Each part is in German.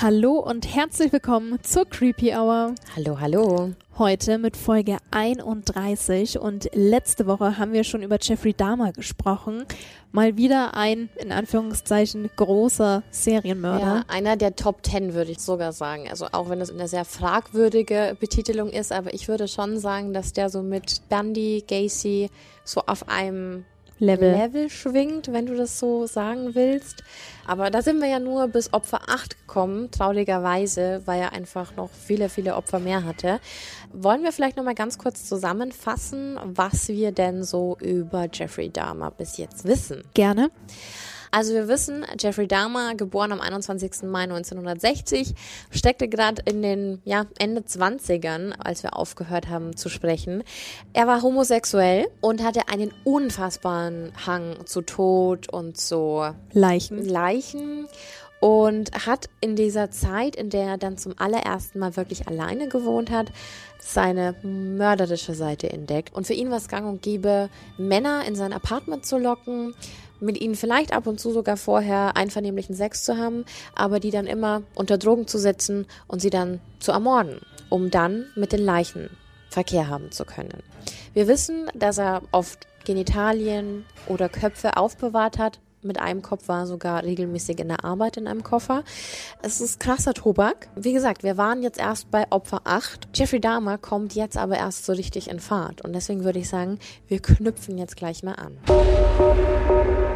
Hallo und herzlich willkommen zur Creepy Hour. Hallo, hallo. Heute mit Folge 31 und letzte Woche haben wir schon über Jeffrey Dahmer gesprochen. Mal wieder ein, in Anführungszeichen, großer Serienmörder. Ja, einer der Top Ten würde ich sogar sagen. Also auch wenn das eine sehr fragwürdige Betitelung ist, aber ich würde schon sagen, dass der so mit Bundy, Gacy so auf einem Level. Level schwingt, wenn du das so sagen willst. Aber da sind wir ja nur bis Opfer 8 gekommen, traurigerweise, weil er einfach noch viele, viele Opfer mehr hatte. Wollen wir vielleicht nochmal ganz kurz zusammenfassen, was wir denn so über Jeffrey Dahmer bis jetzt wissen? Gerne. Also wir wissen, Jeffrey Dahmer, geboren am 21. Mai 1960, steckte gerade in den ja, Ende 20ern, als wir aufgehört haben zu sprechen. Er war homosexuell und hatte einen unfassbaren Hang zu Tod und zu Leichen. Leichen und hat in dieser Zeit, in der er dann zum allerersten Mal wirklich alleine gewohnt hat, seine mörderische Seite entdeckt. Und für ihn war es gang und gäbe, Männer in sein Apartment zu locken, mit ihnen vielleicht ab und zu sogar vorher einvernehmlichen Sex zu haben, aber die dann immer unter Drogen zu setzen und sie dann zu ermorden, um dann mit den Leichen Verkehr haben zu können. Wir wissen, dass er oft Genitalien oder Köpfe aufbewahrt hat, mit einem Kopf war sogar regelmäßig in der Arbeit in einem Koffer. Es ist krasser Tobak. Wie gesagt, wir waren jetzt erst bei Opfer 8. Jeffrey Dahmer kommt jetzt aber erst so richtig in Fahrt. Und deswegen würde ich sagen, wir knüpfen jetzt gleich mal an.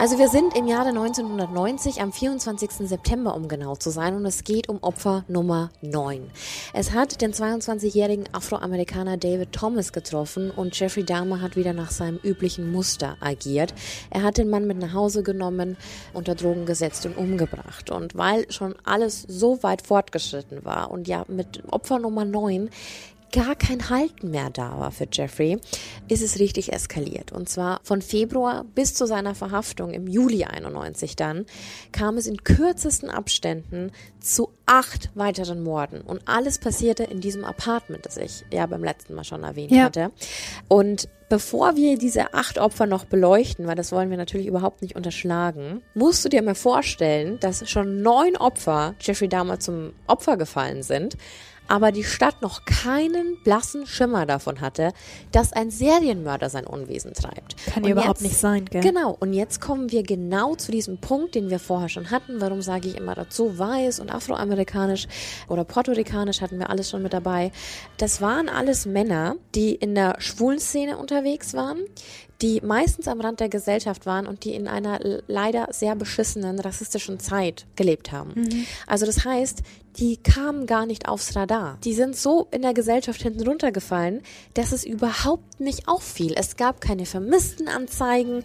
Also wir sind im Jahre 1990 am 24. September, um genau zu sein, und es geht um Opfer Nummer 9. Es hat den 22-jährigen Afroamerikaner David Thomas getroffen und Jeffrey Dahmer hat wieder nach seinem üblichen Muster agiert. Er hat den Mann mit nach Hause genommen, unter Drogen gesetzt und umgebracht. Und weil schon alles so weit fortgeschritten war und ja mit Opfer Nummer 9 gar kein Halten mehr da war für Jeffrey, ist es richtig eskaliert. Und zwar von Februar bis zu seiner Verhaftung im Juli 91 dann, kam es in kürzesten Abständen zu acht weiteren Morden. Und alles passierte in diesem Apartment, das ich ja beim letzten Mal schon erwähnt Ja. hatte. Und bevor wir diese acht Opfer noch beleuchten, weil das wollen wir natürlich überhaupt nicht unterschlagen, musst du dir mal vorstellen, dass schon neun Opfer Jeffrey Dahmer zum Opfer gefallen sind, aber die Stadt noch keinen blassen Schimmer davon hatte, dass ein Serienmörder sein Unwesen treibt. Kann ja überhaupt jetzt- nicht sein, gell? Genau, und jetzt kommen wir genau zu diesem Punkt, den wir vorher schon hatten. Warum sage ich immer dazu? Weiß und afroamerikanisch oder portorikanisch hatten wir alles schon mit dabei. Das waren alles Männer, die in der schwulen Szene unterwegs waren, die meistens am Rand der Gesellschaft waren und die in einer leider sehr beschissenen rassistischen Zeit gelebt haben. Also das heißt, die kamen gar nicht aufs Radar. Die sind so in der Gesellschaft hinten runtergefallen, dass es überhaupt nicht auffiel. Es gab keine Vermisstenanzeigen.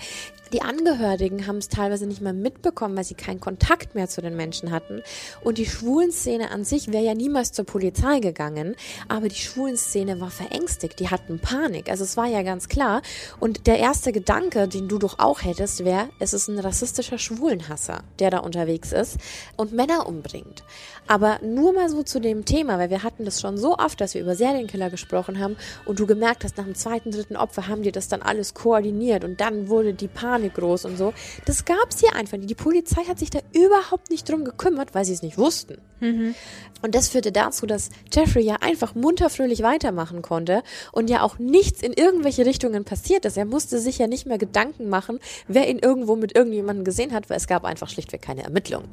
Die Angehörigen haben es teilweise nicht mehr mitbekommen, weil sie keinen Kontakt mehr zu den Menschen hatten. Und die Schwulenszene an sich wäre ja niemals zur Polizei gegangen, aber die Schwulenszene war verängstigt, die hatten Panik. Also es war ja ganz klar. Und der erste Gedanke, den du doch auch hättest, wäre, es ist ein rassistischer Schwulenhasser, der da unterwegs ist und Männer umbringt. Aber nur mal so zu dem Thema, weil wir hatten das schon so oft, dass wir über Serienkiller gesprochen haben und du gemerkt hast, nach dem zweiten, dritten Opfer haben die das dann alles koordiniert und dann wurde die Panik groß und so. Das gab's hier einfach nicht. Die Polizei hat sich da überhaupt nicht drum gekümmert, weil sie es nicht wussten. Und das führte dazu, dass Jeffrey ja einfach munter fröhlich weitermachen konnte und ja auch nichts in irgendwelche Richtungen passiert ist. Er musste sich ja nicht mehr Gedanken machen, wer ihn irgendwo mit irgendjemandem gesehen hat, weil es gab einfach schlichtweg keine Ermittlungen.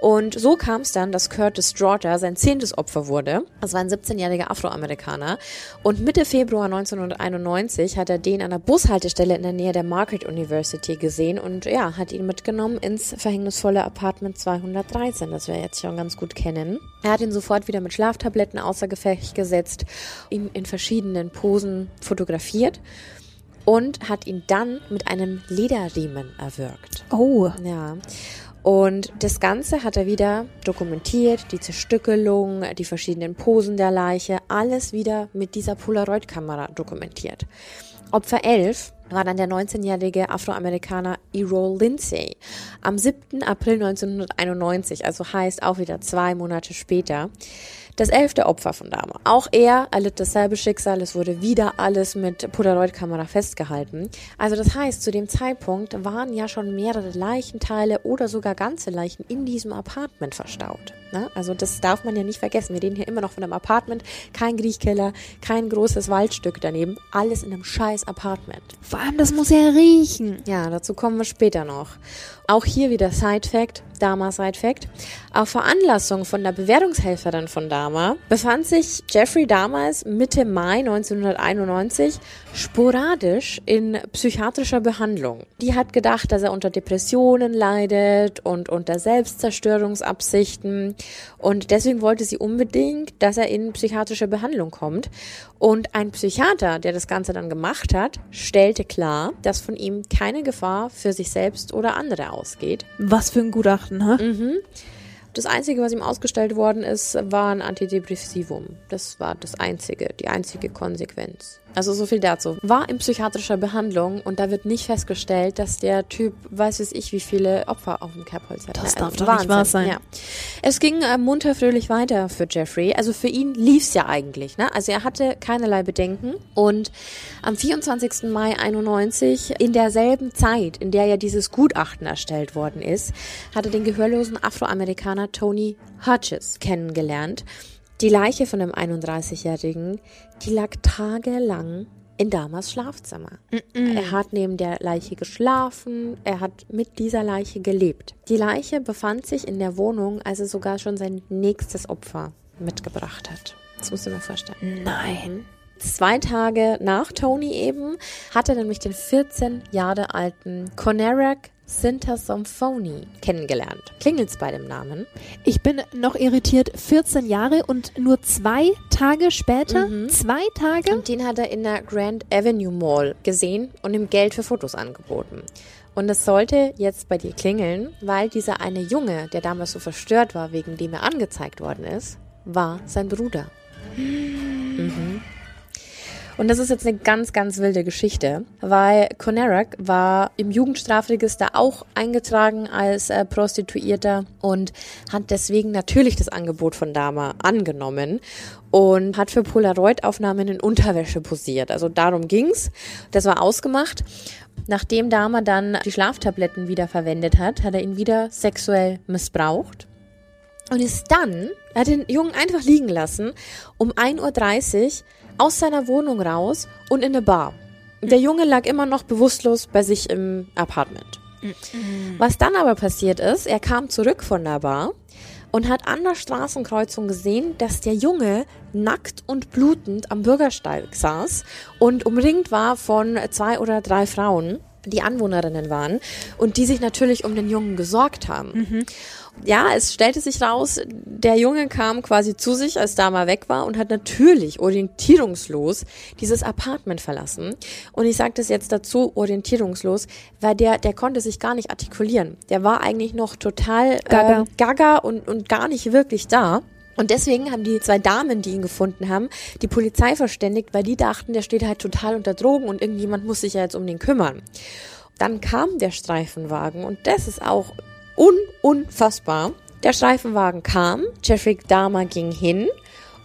Und so kam es dann, dass Curtis Straughter sein zehntes Opfer wurde. Das war ein 17-jähriger Afroamerikaner. Und Mitte Februar 1991 hat er den an der Bushaltestelle in der Nähe der Margaret University gesehen und ja, hat ihn mitgenommen ins verhängnisvolle Apartment 213, das wir jetzt schon ganz gut kennen. Er hat ihn sofort wieder mit Schlaftabletten außer Gefecht gesetzt, ihn in verschiedenen Posen fotografiert und hat ihn dann mit einem Lederriemen erwürgt. Oh, Ja. Und das Ganze hat er wieder dokumentiert, die Zerstückelung, die verschiedenen Posen der Leiche, alles wieder mit dieser Polaroid-Kamera dokumentiert. Opfer 11 war dann der 19-jährige Afroamerikaner Errol Lindsay am 7. April 1991, also heißt auch wieder zwei Monate später. Das elfte Opfer von Dama. Auch er erlitt dasselbe Schicksal. Es wurde wieder alles mit Polaroid-Kamera festgehalten. Also das heißt, zu dem Zeitpunkt waren ja schon mehrere Leichenteile oder sogar ganze Leichen in diesem Apartment verstaut. Ne? Also das darf man ja nicht vergessen. Wir reden hier immer noch von einem Apartment. Kein Griechkeller, kein großes Waldstück daneben. Alles in einem scheiß Apartment. Vor allem, das muss ja riechen. Ja, dazu kommen wir später noch. Auch hier wieder Side Fact, Dama Side Fact. Auf Veranlassung von der Bewährungshelferin von Dama befand sich Jeffrey damals Mitte Mai 1991 sporadisch in psychiatrischer Behandlung. Die hat gedacht, dass er unter Depressionen leidet und unter Selbstzerstörungsabsichten und deswegen wollte sie unbedingt, dass er in psychiatrische Behandlung kommt. Und ein Psychiater, der das Ganze dann gemacht hat, stellte klar, dass von ihm keine Gefahr für sich selbst oder andere ausgeht. Was für ein Gutachten, ha? Mhm. Das Einzige, was ihm ausgestellt worden ist, war ein Antidepressivum. Das war das Einzige, die einzige Konsequenz. Also so viel dazu. War in psychiatrischer Behandlung und da wird nicht festgestellt, dass der Typ, weiß es ich, wie viele Opfer auf dem Kerbholz hat. Das darf also doch nicht wahr sein. Ja. Es ging äh, munter fröhlich weiter für Jeffrey. Also für ihn lief's ja eigentlich. Ne? Also er hatte keinerlei Bedenken und am 24. Mai 91, in derselben Zeit, in der ja dieses Gutachten erstellt worden ist, hatte den gehörlosen Afroamerikaner Tony Hodges kennengelernt. Die Leiche von dem 31-Jährigen, die lag tagelang in Damas Schlafzimmer. Er hat neben der Leiche geschlafen, er hat mit dieser Leiche gelebt. Die Leiche befand sich in der Wohnung, als er sogar schon sein nächstes Opfer mitgebracht hat. Das musst du mal vorstellen. Nein. Zwei Tage nach Tony eben hat er nämlich den 14 Jahre alten Conarak Sintasomphony kennengelernt. Klingelt's bei dem Namen? Ich bin noch irritiert. 14 Jahre und nur zwei Tage später, zwei Tage? Und den hat er in der Grand Avenue Mall gesehen und ihm Geld für Fotos angeboten. Und es sollte jetzt bei dir klingeln, weil dieser eine Junge, der damals so verstört war, wegen dem er angezeigt worden ist, war sein Bruder. Mhm. Und das ist jetzt eine ganz, ganz wilde Geschichte, weil Conarak war im Jugendstrafregister auch eingetragen als äh, Prostituierter und hat deswegen natürlich das Angebot von Dama angenommen und hat für Polaroid-Aufnahmen in Unterwäsche posiert. Also darum ging's. Das war ausgemacht. Nachdem Dama dann die Schlaftabletten wieder verwendet hat, hat er ihn wieder sexuell missbraucht und ist dann, er hat den Jungen einfach liegen lassen, um 1.30 Uhr aus seiner Wohnung raus und in eine Bar. Der Junge lag immer noch bewusstlos bei sich im Apartment. Was dann aber passiert ist, er kam zurück von der Bar und hat an der Straßenkreuzung gesehen, dass der Junge nackt und blutend am Bürgersteig saß und umringt war von zwei oder drei Frauen, die Anwohnerinnen waren und die sich natürlich um den Jungen gesorgt haben. Ja, es stellte sich raus, der Junge kam quasi zu sich, als Dama weg war und hat natürlich orientierungslos dieses Apartment verlassen. Und ich sage das jetzt dazu, orientierungslos, weil der, der konnte sich gar nicht artikulieren. Der war eigentlich noch total Gaga. Ähm, gaga und, und gar nicht wirklich da. Und deswegen haben die zwei Damen, die ihn gefunden haben, die Polizei verständigt, weil die dachten, der steht halt total unter Drogen und irgendjemand muss sich ja jetzt um den kümmern. Dann kam der Streifenwagen und das ist auch un unfassbar. Der Streifenwagen kam, Jeffrey Dahmer ging hin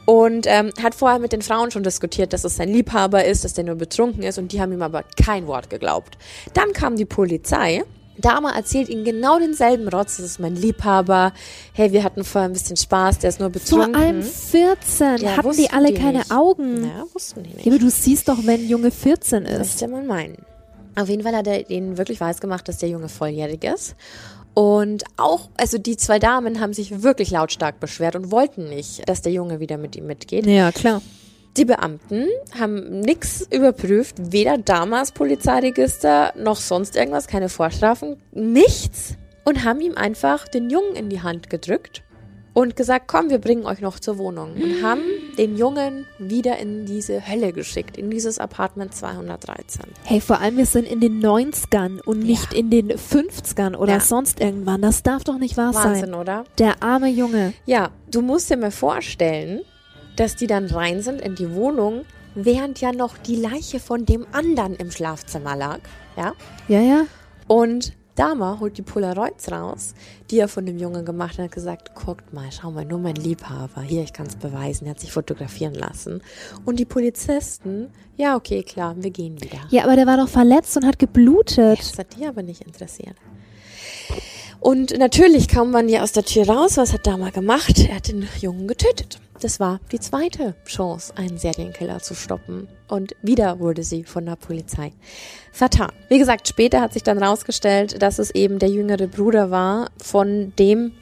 und ähm, hat vorher mit den Frauen schon diskutiert, dass es sein Liebhaber ist, dass der nur betrunken ist und die haben ihm aber kein Wort geglaubt. Dann kam die Polizei. Dahmer erzählt ihnen genau denselben Rotz, das ist mein Liebhaber. Hey, wir hatten vorher ein bisschen Spaß, der ist nur Vor betrunken. allem 14. Ja, Hatten die alle die keine nicht. Augen? Ja, wussten die nicht. Ja, aber du siehst doch, wenn ein Junge 14 Das ist. ist man meinen. Auf jeden Fall hat er ihnen wirklich weiß gemacht, dass der Junge volljährig ist. Und auch, also die zwei Damen haben sich wirklich lautstark beschwert und wollten nicht, dass der Junge wieder mit ihm mitgeht. Ja, klar. Die Beamten haben nichts überprüft, weder damals Polizeiregister noch sonst irgendwas, keine Vorstrafen, nichts. Und haben ihm einfach den Jungen in die Hand gedrückt und gesagt, komm, wir bringen euch noch zur Wohnung. Und haben den Jungen wieder in diese Hölle geschickt, in dieses Apartment 213. Hey, vor allem wir sind in den 90ern und nicht Ja. in den 50ern oder Ja. sonst irgendwann. Das darf doch nicht wahr Wahnsinn, sein. oder? Der arme Junge. Ja, du musst dir mal vorstellen, dass die dann rein sind in die Wohnung, während ja noch die Leiche von dem anderen im Schlafzimmer lag. Ja? Ja, ja. Und Dama holt die Polaroids raus, die er von dem Jungen gemacht hat, und hat gesagt, guckt mal, schau mal, nur mein Liebhaber, hier, ich kann es beweisen, er hat sich fotografieren lassen. Und die Polizisten, ja, okay, klar, wir gehen wieder. Ja, aber der war doch verletzt und hat geblutet. Das hat die aber nicht interessiert. Und natürlich kam man ja aus der Tür raus. Was hat Dama gemacht? Er hat den Jungen getötet. Das war die zweite Chance, einen Serienkiller zu stoppen. Und wieder wurde sie von der Polizei vertan. Wie gesagt, später hat sich dann rausgestellt, dass es eben der jüngere Bruder war von dem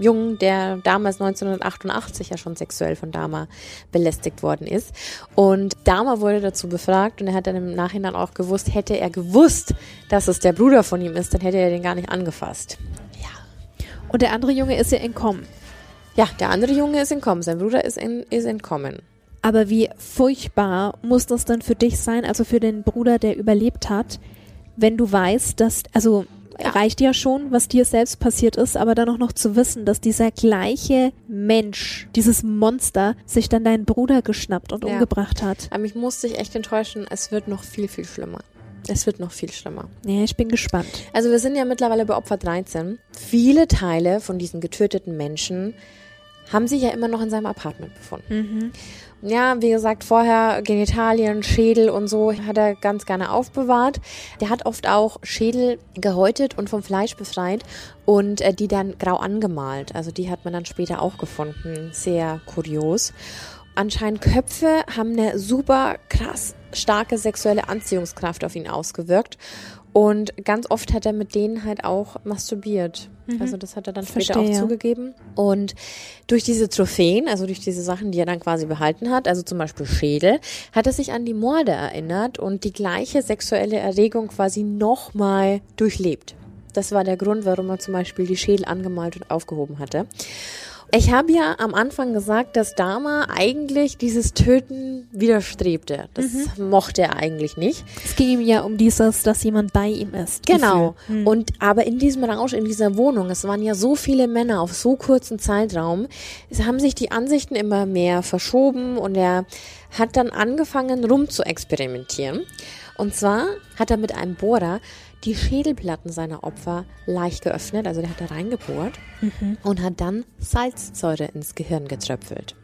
Jungen, der damals 1988 ja schon sexuell von Dama belästigt worden ist. Und Dama wurde dazu befragt und er hat dann im Nachhinein auch gewusst, hätte er gewusst, dass es der Bruder von ihm ist, dann hätte er den gar nicht angefasst. Ja. Und der andere Junge ist ja entkommen. Ja, der andere Junge ist entkommen, sein Bruder ist, in, ist entkommen. Aber wie furchtbar muss das dann für dich sein, also für den Bruder, der überlebt hat, wenn du weißt, dass, also Ja. reicht ja schon, was dir selbst passiert ist, aber dann auch noch zu wissen, dass dieser gleiche Mensch, dieses Monster, sich dann deinen Bruder geschnappt und Ja. umgebracht hat. Aber mich musste ich echt enttäuschen, es wird noch viel, viel schlimmer. Es wird noch viel schlimmer. Ja, ich bin gespannt. Also wir sind ja mittlerweile bei Opfer 13. Viele Teile von diesen getöteten Menschen haben sich ja immer noch in seinem Apartment befunden. Ja, wie gesagt, vorher Genitalien, Schädel und so hat er ganz gerne aufbewahrt. Der hat oft auch Schädel gehäutet und vom Fleisch befreit und äh, die dann grau angemalt. Also die hat man dann später auch gefunden. Sehr kurios. Anscheinend Köpfe haben eine super krass starke sexuelle Anziehungskraft auf ihn ausgewirkt. Und ganz oft hat er mit denen halt auch masturbiert. Also das hat er dann später Verstehe. auch zugegeben. Und durch diese Trophäen, also durch diese Sachen, die er dann quasi behalten hat, also zum Beispiel Schädel, hat er sich an die Morde erinnert und die gleiche sexuelle Erregung quasi nochmal durchlebt. Das war der Grund, warum er zum Beispiel die Schädel angemalt und aufgehoben hatte. Ich habe ja am Anfang gesagt, dass Dama eigentlich dieses Töten widerstrebte. Das mochte er eigentlich nicht. Es ging ihm ja um dieses, dass jemand bei ihm ist. Genau. Gefühl. Und aber in diesem Rausch, in dieser Wohnung, es waren ja so viele Männer auf so kurzen Zeitraum, es haben sich die Ansichten immer mehr verschoben und er hat dann angefangen rum zu experimentieren. Und zwar hat er mit einem Bohrer die Schädelplatten seiner Opfer leicht geöffnet, also der hat da reingebohrt und hat dann Salzsäure ins Gehirn getröpfelt.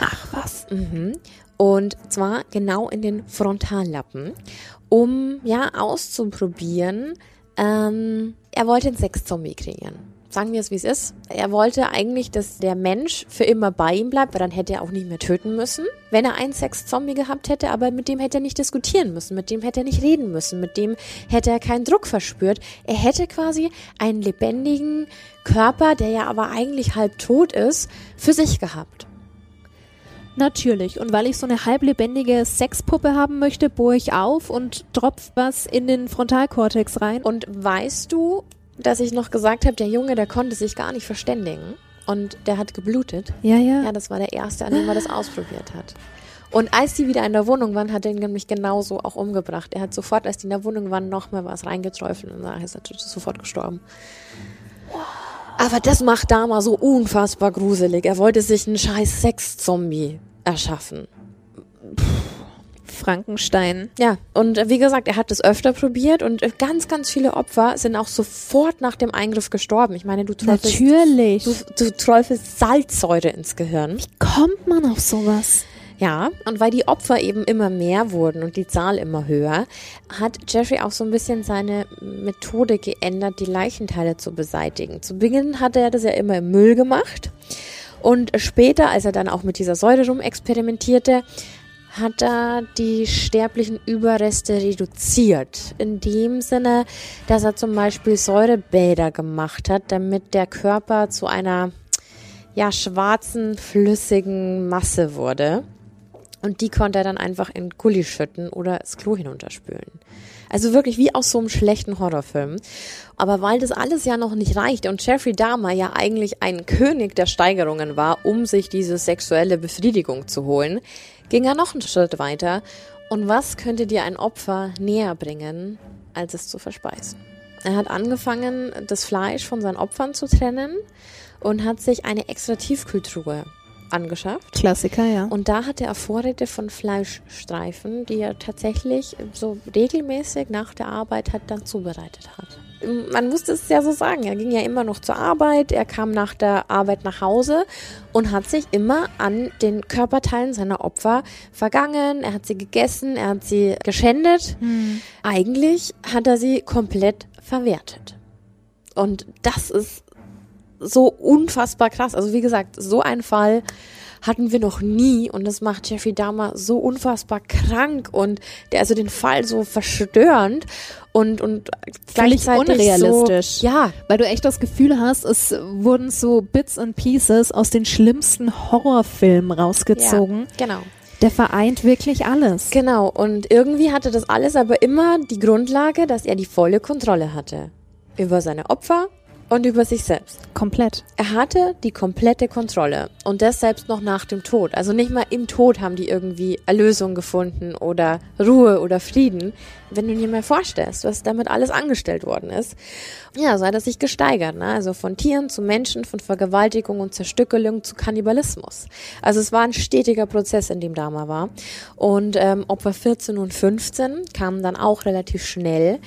Ach was. Mhm. Und zwar genau in den Frontallappen, um ja auszuprobieren. Ähm, er wollte einen Sexzombie kreieren. Sagen wir es, wie es ist. Er wollte eigentlich, dass der Mensch für immer bei ihm bleibt, weil dann hätte er auch nicht mehr töten müssen, wenn er einen Sexzombie gehabt hätte, aber mit dem hätte er nicht diskutieren müssen, mit dem hätte er nicht reden müssen, mit dem hätte er keinen Druck verspürt. Er hätte quasi einen lebendigen Körper, der ja aber eigentlich halb tot ist, für sich gehabt. Natürlich. Und weil ich so eine halblebendige Sexpuppe haben möchte, bohre ich auf und tropf was in den Frontalkortex rein. Und weißt du, dass ich noch gesagt habe, der Junge, der konnte sich gar nicht verständigen und der hat geblutet? ja, ja. Ja, das war der erste, an dem er das ausprobiert hat. Und als die wieder in der Wohnung waren, hat er ihn nämlich genauso auch umgebracht. Er hat sofort, als die in der Wohnung waren, noch mal was reingeträufelt und dann ist er sofort gestorben. Aber das macht Dama so unfassbar gruselig. Er wollte sich einen scheiß Sex-Zombie erschaffen. Frankenstein. Ja, und äh, wie gesagt, er hat es öfter probiert und äh, ganz, ganz viele Opfer sind auch sofort nach dem Eingriff gestorben. Ich meine, du träufelst, Natürlich. du, du träufelst Salzsäure ins Gehirn. Kommt man auf sowas? Ja, und weil die Opfer eben immer mehr wurden und die Zahl immer höher, hat Jeffrey auch so ein bisschen seine Methode geändert, die Leichenteile zu beseitigen. Zu Beginn hat er das ja immer im Müll gemacht und später, als er dann auch mit dieser Säure rumexperimentierte, hat er die sterblichen Überreste reduziert. In dem Sinne, dass er zum Beispiel Säurebäder gemacht hat, damit der Körper zu einer ja, schwarzen, flüssigen Masse wurde. Und die konnte er dann einfach in Gully schütten oder das Klo hinunterspülen. Also wirklich wie aus so einem schlechten Horrorfilm. Aber weil das alles ja noch nicht reicht und Jeffrey Dahmer ja eigentlich ein König der Steigerungen war, um sich diese sexuelle Befriedigung zu holen, ging er noch einen Schritt weiter. Und was könnte dir ein Opfer näher bringen, als es zu verspeisen? Er hat angefangen, das Fleisch von seinen Opfern zu trennen und hat sich eine extra Tiefkühltruhe angeschafft. Klassiker, ja. Und da hatte er Vorräte von Fleischstreifen, die er tatsächlich so regelmäßig nach der Arbeit hat dann zubereitet hat. Man musste es ja so sagen, er ging ja immer noch zur Arbeit, er kam nach der Arbeit nach Hause und hat sich immer an den Körperteilen seiner Opfer vergangen, er hat sie gegessen, er hat sie geschändet. Hm. Eigentlich hat er sie komplett verwertet. Und das ist so unfassbar krass. Also wie gesagt, so ein Fall hatten wir noch nie und das macht Jeffrey Dahmer so unfassbar krank und der also den Fall so verstörend und und gleichzeitig unrealistisch. So, ja, Weil du echt das Gefühl hast, es wurden so Bits and Pieces aus den schlimmsten Horrorfilmen rausgezogen. ja, genau. Der vereint wirklich alles. Genau, und irgendwie hatte das alles aber immer die Grundlage, dass er die volle Kontrolle hatte. Über seine Opfer und über sich selbst. Komplett. Er hatte die komplette Kontrolle und das selbst noch nach dem Tod. Also nicht mal im Tod haben die irgendwie Erlösung gefunden oder Ruhe oder Frieden. Wenn du dir mal vorstellst, was damit alles angestellt worden ist, ja, so hat er sich gesteigert. Ne? Also von Tieren zu Menschen, von Vergewaltigung und Zerstückelung zu Kannibalismus. Also es war ein stetiger Prozess, in dem Dama war. Und ähm, Opfer 14 und 15 kamen dann auch relativ schnell.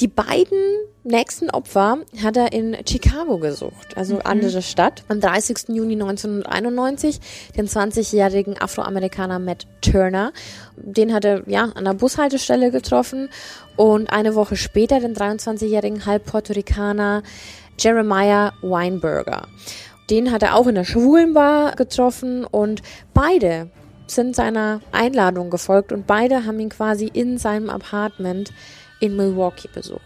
Die beiden nächsten Opfer hat er in Chicago gesucht, also andere Stadt. Am 30. Juni 1991 den 20-jährigen Afroamerikaner Matt Turner. Den hat er ja an der Bushaltestelle getroffen und eine Woche später den 23-jährigen Halb-Puerto-Ricaner Jeremiah Weinberger. Den hat er auch in der Schwulenbar getroffen und beide sind seiner Einladung gefolgt und beide haben ihn quasi in seinem Apartment in Milwaukee besucht.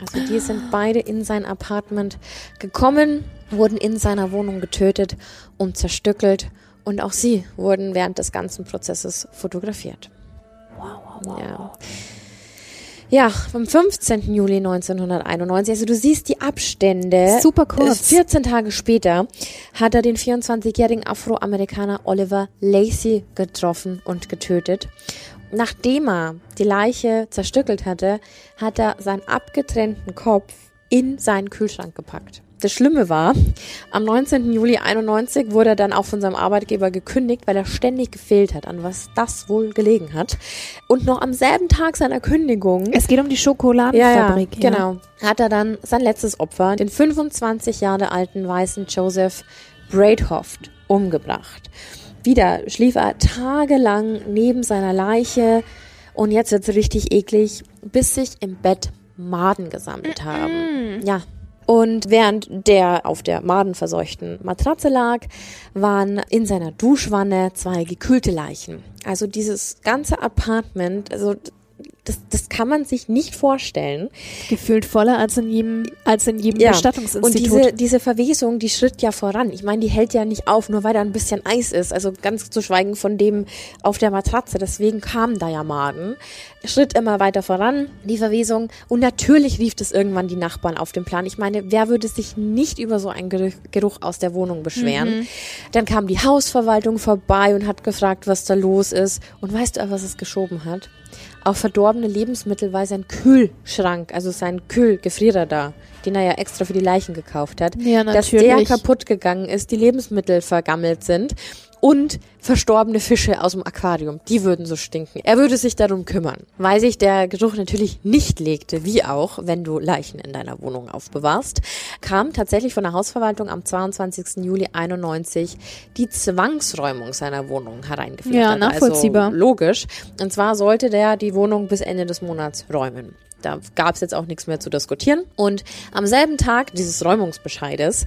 Also die sind beide in sein Apartment gekommen, wurden in seiner Wohnung getötet und zerstückelt und auch sie wurden während des ganzen Prozesses fotografiert. Wow, wow, Ja. Ja, am 15. Juli 1991, also du siehst die Abstände. Super kurz. Äh, 14 Tage später hat er den 24-jährigen Afroamerikaner Oliver Lacey getroffen und getötet. Nachdem er die Leiche zerstückelt hatte, hat er seinen abgetrennten Kopf in seinen Kühlschrank gepackt. Das Schlimme war, am 19. Juli 91 wurde er dann auch von seinem Arbeitgeber gekündigt, weil er ständig gefehlt hat, an was das wohl gelegen hat. Und noch am selben Tag seiner Kündigung Es geht um die ja, Schokoladenfabrik. ja, genau. Hat er dann sein letztes Opfer, den 25 Jahre alten weißen Joseph Braidhoft, umgebracht. Wieder schlief er tagelang neben seiner Leiche und jetzt wird's richtig eklig, bis sich im Bett Maden gesammelt haben. Ja. Und während der auf der madenverseuchten Matratze lag, waren in seiner Duschwanne zwei gekühlte Leichen. Also dieses ganze Apartment, also das, das kann man sich nicht vorstellen. Gefühlt voller als in jedem, als in jedem Ja, Bestattungsinstitut. und diese, diese Verwesung, die schritt ja voran. Ich meine, die hält ja nicht auf, nur weil da ein bisschen Eis ist. Also ganz zu schweigen von dem auf der Matratze. Deswegen kamen da ja Maden. Schritt immer weiter voran, die Verwesung. Und natürlich rief es irgendwann die Nachbarn auf den Plan. Ich meine, wer würde sich nicht über so einen Geruch, Geruch aus der Wohnung beschweren? Dann kam die Hausverwaltung vorbei und hat gefragt, was da los ist. Und weißt du, was es geschoben hat? Auf verdorbene Lebensmittel, weil sein Kühlschrank, also sein Kühlgefrierer da, den er ja extra für die Leichen gekauft hat, Ja, dass der kaputt gegangen ist, die Lebensmittel vergammelt sind und verstorbene Fische aus dem Aquarium, die würden so stinken. Er würde sich darum kümmern, weil sich der Geruch natürlich nicht legte, wie auch, wenn du Leichen in deiner Wohnung aufbewahrst, kam tatsächlich von der Hausverwaltung am 22. Juli 91 die Zwangsräumung seiner Wohnung hereingeführt. Ja, hat. nachvollziehbar. Also logisch. Und zwar sollte der die Wohnung bis Ende des Monats räumen. Da gab es jetzt auch nichts mehr zu diskutieren. Und am selben Tag dieses Räumungsbescheides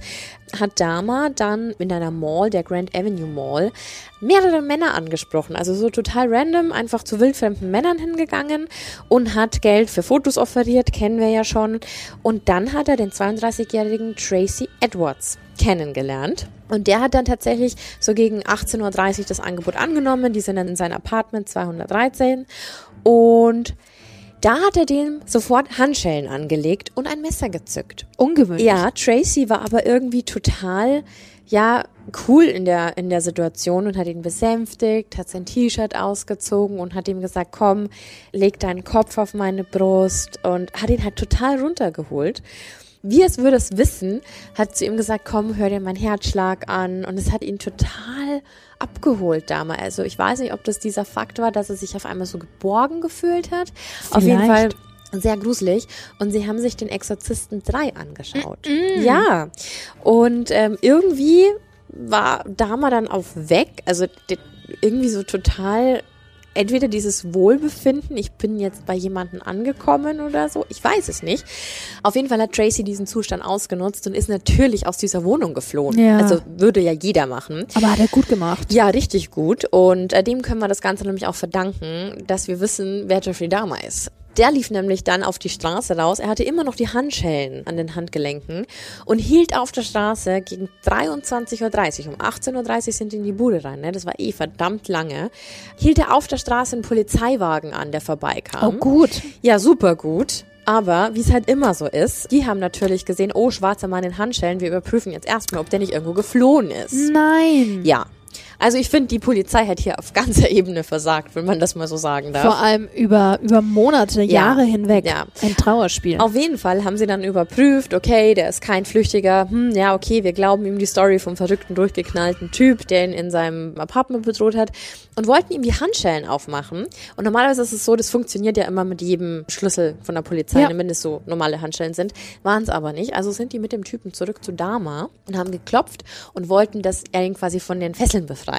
hat Dama dann in einer Mall, der Grand Avenue Mall, mehrere Männer angesprochen. Also so total random, einfach zu wildfremden Männern hingegangen und hat Geld für Fotos offeriert, kennen wir ja schon. Und dann hat er den 32-jährigen Tracy Edwards kennengelernt. Und der hat dann tatsächlich so gegen 18.30 Uhr das Angebot angenommen. Die sind dann in sein Apartment 213. Und Da hat er dem sofort Handschellen angelegt und ein Messer gezückt. Ungewöhnlich. Ja, Tracy war aber irgendwie total, ja, cool in der, in der Situation und hat ihn besänftigt, hat sein T-Shirt ausgezogen und hat ihm gesagt, komm, leg deinen Kopf auf meine Brust und hat ihn halt total runtergeholt. Wie es würde es wissen, hat zu ihm gesagt, komm, hör dir meinen Herzschlag an und es hat ihn total abgeholt damals. Also ich weiß nicht, ob das dieser Fakt war, dass er sich auf einmal so geborgen gefühlt hat. Vielleicht. Auf jeden Fall sehr gruselig. Und sie haben sich den Exorzisten 3 angeschaut. Mm -mm. Ja. Und ähm, irgendwie war Dama dann auch weg. Also irgendwie so total entweder dieses Wohlbefinden, ich bin jetzt bei jemandem angekommen oder so, ich weiß es nicht. Auf jeden Fall hat Tracy diesen Zustand ausgenutzt und ist natürlich aus dieser Wohnung geflohen. Ja. Also würde ja jeder machen. Aber hat er gut gemacht. Ja, richtig gut. Und äh, dem können wir das Ganze nämlich auch verdanken, dass wir wissen, wer Jeffrey Dahmer ist. Der lief nämlich dann auf die Straße raus. Er hatte immer noch die Handschellen an den Handgelenken und hielt auf der Straße gegen 23.30 Uhr. Um 18.30 Uhr sind die in die Bude rein. Ne? Das war eh verdammt lange. Hielt er auf der Straße einen Polizeiwagen an, der vorbeikam. Oh, gut. Ja, super gut. Aber wie es halt immer so ist, die haben natürlich gesehen, oh, schwarzer Mann in Handschellen, wir überprüfen jetzt erstmal, ob der nicht irgendwo geflohen ist. Nein. Ja, also ich finde, die Polizei hat hier auf ganzer Ebene versagt, wenn man das mal so sagen darf. Vor allem über, über Monate, Jahre ja, hinweg. Ja. Ein Trauerspiel. Auf jeden Fall haben sie dann überprüft, okay, der ist kein Flüchtiger. Hm, ja, okay, wir glauben ihm die Story vom verrückten, durchgeknallten Typ, der ihn in seinem Apartment bedroht hat und wollten ihm die Handschellen aufmachen. Und normalerweise ist es so, das funktioniert ja immer mit jedem Schlüssel von der Polizei, ja. wenn es so normale Handschellen sind. Waren es aber nicht. Also sind die mit dem Typen zurück zu Dama und haben geklopft und wollten, dass er ihn quasi von den Fesseln befreit.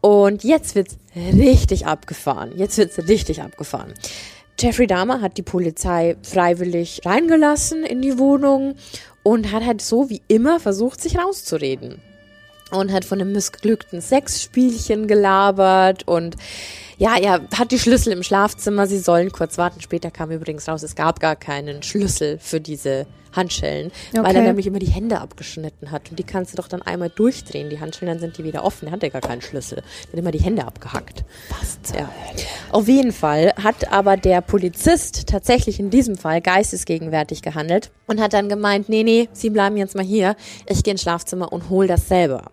Und jetzt wird's richtig abgefahren. Jetzt wird's richtig abgefahren. Jeffrey Dahmer hat die Polizei freiwillig reingelassen in die Wohnung und hat halt so wie immer versucht, sich rauszureden und hat von einem missglückten Sexspielchen gelabert und ja, er hat die Schlüssel im Schlafzimmer, sie sollen kurz warten. Später kam übrigens raus, es gab gar keinen Schlüssel für diese Handschellen, okay. weil er nämlich immer die Hände abgeschnitten hat. Und die kannst du doch dann einmal durchdrehen, die Handschellen, dann sind die wieder offen. Er hatte gar keinen Schlüssel. Er hat immer die Hände abgehackt. Was? Ja. Auf jeden Fall hat aber der Polizist tatsächlich in diesem Fall geistesgegenwärtig gehandelt und hat dann gemeint, nee, nee, Sie bleiben jetzt mal hier. Ich gehe ins Schlafzimmer und hol das selber.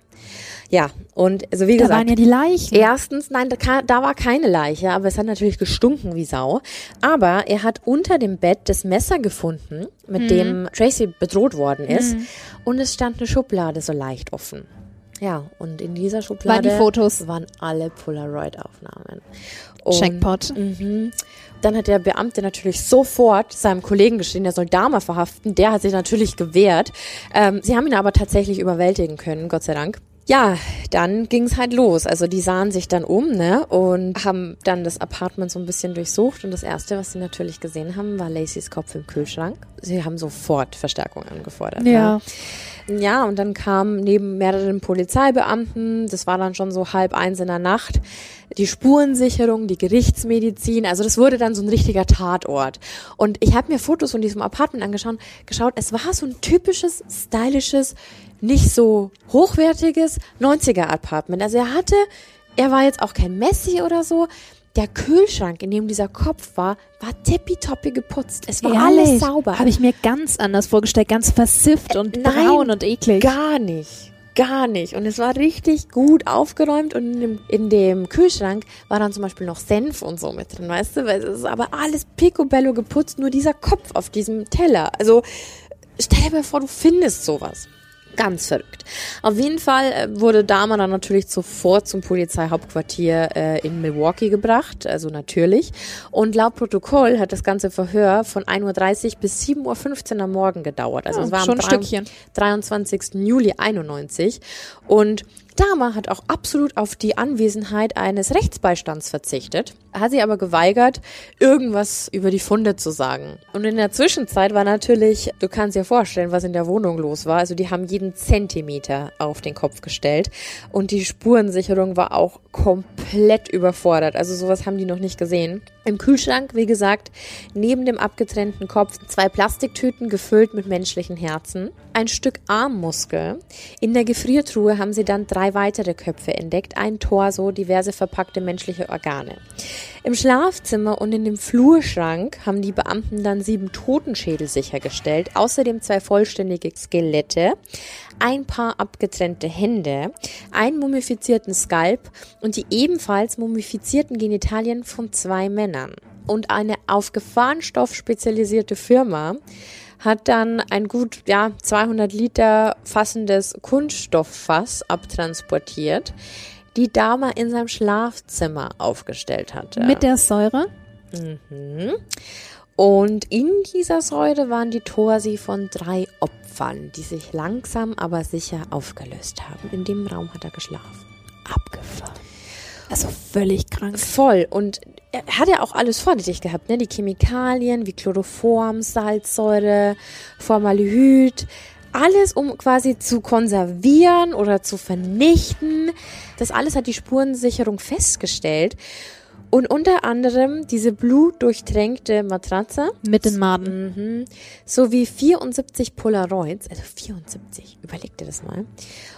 Ja, und also wie da gesagt. Da waren ja die Leichen. Erstens, nein, da, da, war keine Leiche, aber es hat natürlich gestunken wie Sau. Aber er hat unter dem Bett das Messer gefunden, mit mhm. dem Tracy bedroht worden ist. Mhm. Und es stand eine Schublade so leicht offen. Ja, und in dieser Schublade waren, die Fotos? waren alle Polaroid-Aufnahmen. Checkpot. Mhm. Dann hat der Beamte natürlich sofort seinem Kollegen geschrieben, der soll Dama verhaften. Der hat sich natürlich gewehrt. Ähm, sie haben ihn aber tatsächlich überwältigen können, Gott sei Dank. Ja, dann ging's halt los. Also die sahen sich dann um, ne, und haben dann das Apartment so ein bisschen durchsucht. Und das erste, was sie natürlich gesehen haben, war Lacys Kopf im Kühlschrank. Sie haben sofort Verstärkung angefordert. Ja. ja. Ja, und dann kam neben mehreren Polizeibeamten, das war dann schon so halb eins in der Nacht, die Spurensicherung, die Gerichtsmedizin, also das wurde dann so ein richtiger Tatort. Und ich habe mir Fotos von diesem Apartment angeschaut, geschaut, es war so ein typisches, stylisches, nicht so hochwertiges 90er Apartment. Also er hatte, er war jetzt auch kein Messi oder so, der Kühlschrank, in dem dieser Kopf war, war tippitoppi geputzt. Es war Ehrlich? alles sauber. Habe ich mir ganz anders vorgestellt, ganz versifft und äh, braun und eklig. Gar nicht. Gar nicht. Und es war richtig gut aufgeräumt und in dem, in dem Kühlschrank war dann zum Beispiel noch Senf und so mit drin, weißt du? Weil es ist aber alles picobello geputzt, nur dieser Kopf auf diesem Teller. Also stell dir mal vor, du findest sowas. Ganz verrückt. Auf jeden Fall äh, wurde Dahmer dann natürlich sofort zum Polizeihauptquartier äh, in Milwaukee gebracht, also natürlich. Und laut Protokoll hat das ganze Verhör von 1.30 Uhr bis 7.15 Uhr am Morgen gedauert. Also ja, es war am 23. Juli 91. Und Dahmer hat auch absolut auf die Anwesenheit eines Rechtsbeistands verzichtet, hat sie aber geweigert, irgendwas über die Funde zu sagen. Und in der Zwischenzeit war natürlich, du kannst dir vorstellen, was in der Wohnung los war. Also die haben jeden Zentimeter auf den Kopf gestellt und die Spurensicherung war auch komplett überfordert. Also sowas haben die noch nicht gesehen. Im Kühlschrank, wie gesagt, neben dem abgetrennten Kopf zwei Plastiktüten gefüllt mit menschlichen Herzen, ein Stück Armmuskel. In der Gefriertruhe haben sie dann drei drei weitere Köpfe entdeckt, ein Torso, diverse verpackte menschliche Organe. Im Schlafzimmer und in dem Flurschrank haben die Beamten dann sieben Totenschädel sichergestellt, außerdem zwei vollständige Skelette, ein paar abgetrennte Hände, einen mumifizierten Skalp und die ebenfalls mumifizierten Genitalien von zwei Männern. Und eine auf Gefahrenstoff spezialisierte Firma hat dann ein gut ja, 200 Liter fassendes Kunststofffass abtransportiert, die Dama in seinem Schlafzimmer aufgestellt hatte. Mit der Säure? Mhm. Und in dieser Säure waren die Torsi von drei Opfern, die sich langsam aber sicher aufgelöst haben. In dem Raum hat er geschlafen. Abgefahren. Also völlig krank. Voll. Und er hat ja auch alles vorrätig gehabt, ne? Die Chemikalien wie Chloroform, Salzsäure, Formaldehyd. Alles, um quasi zu konservieren oder zu vernichten. Das alles hat die Spurensicherung festgestellt. Und unter anderem diese blutdurchtränkte Matratze. Mit den Maden. Mhm. Sowie 74 Polaroids, also 74, überleg dir das mal.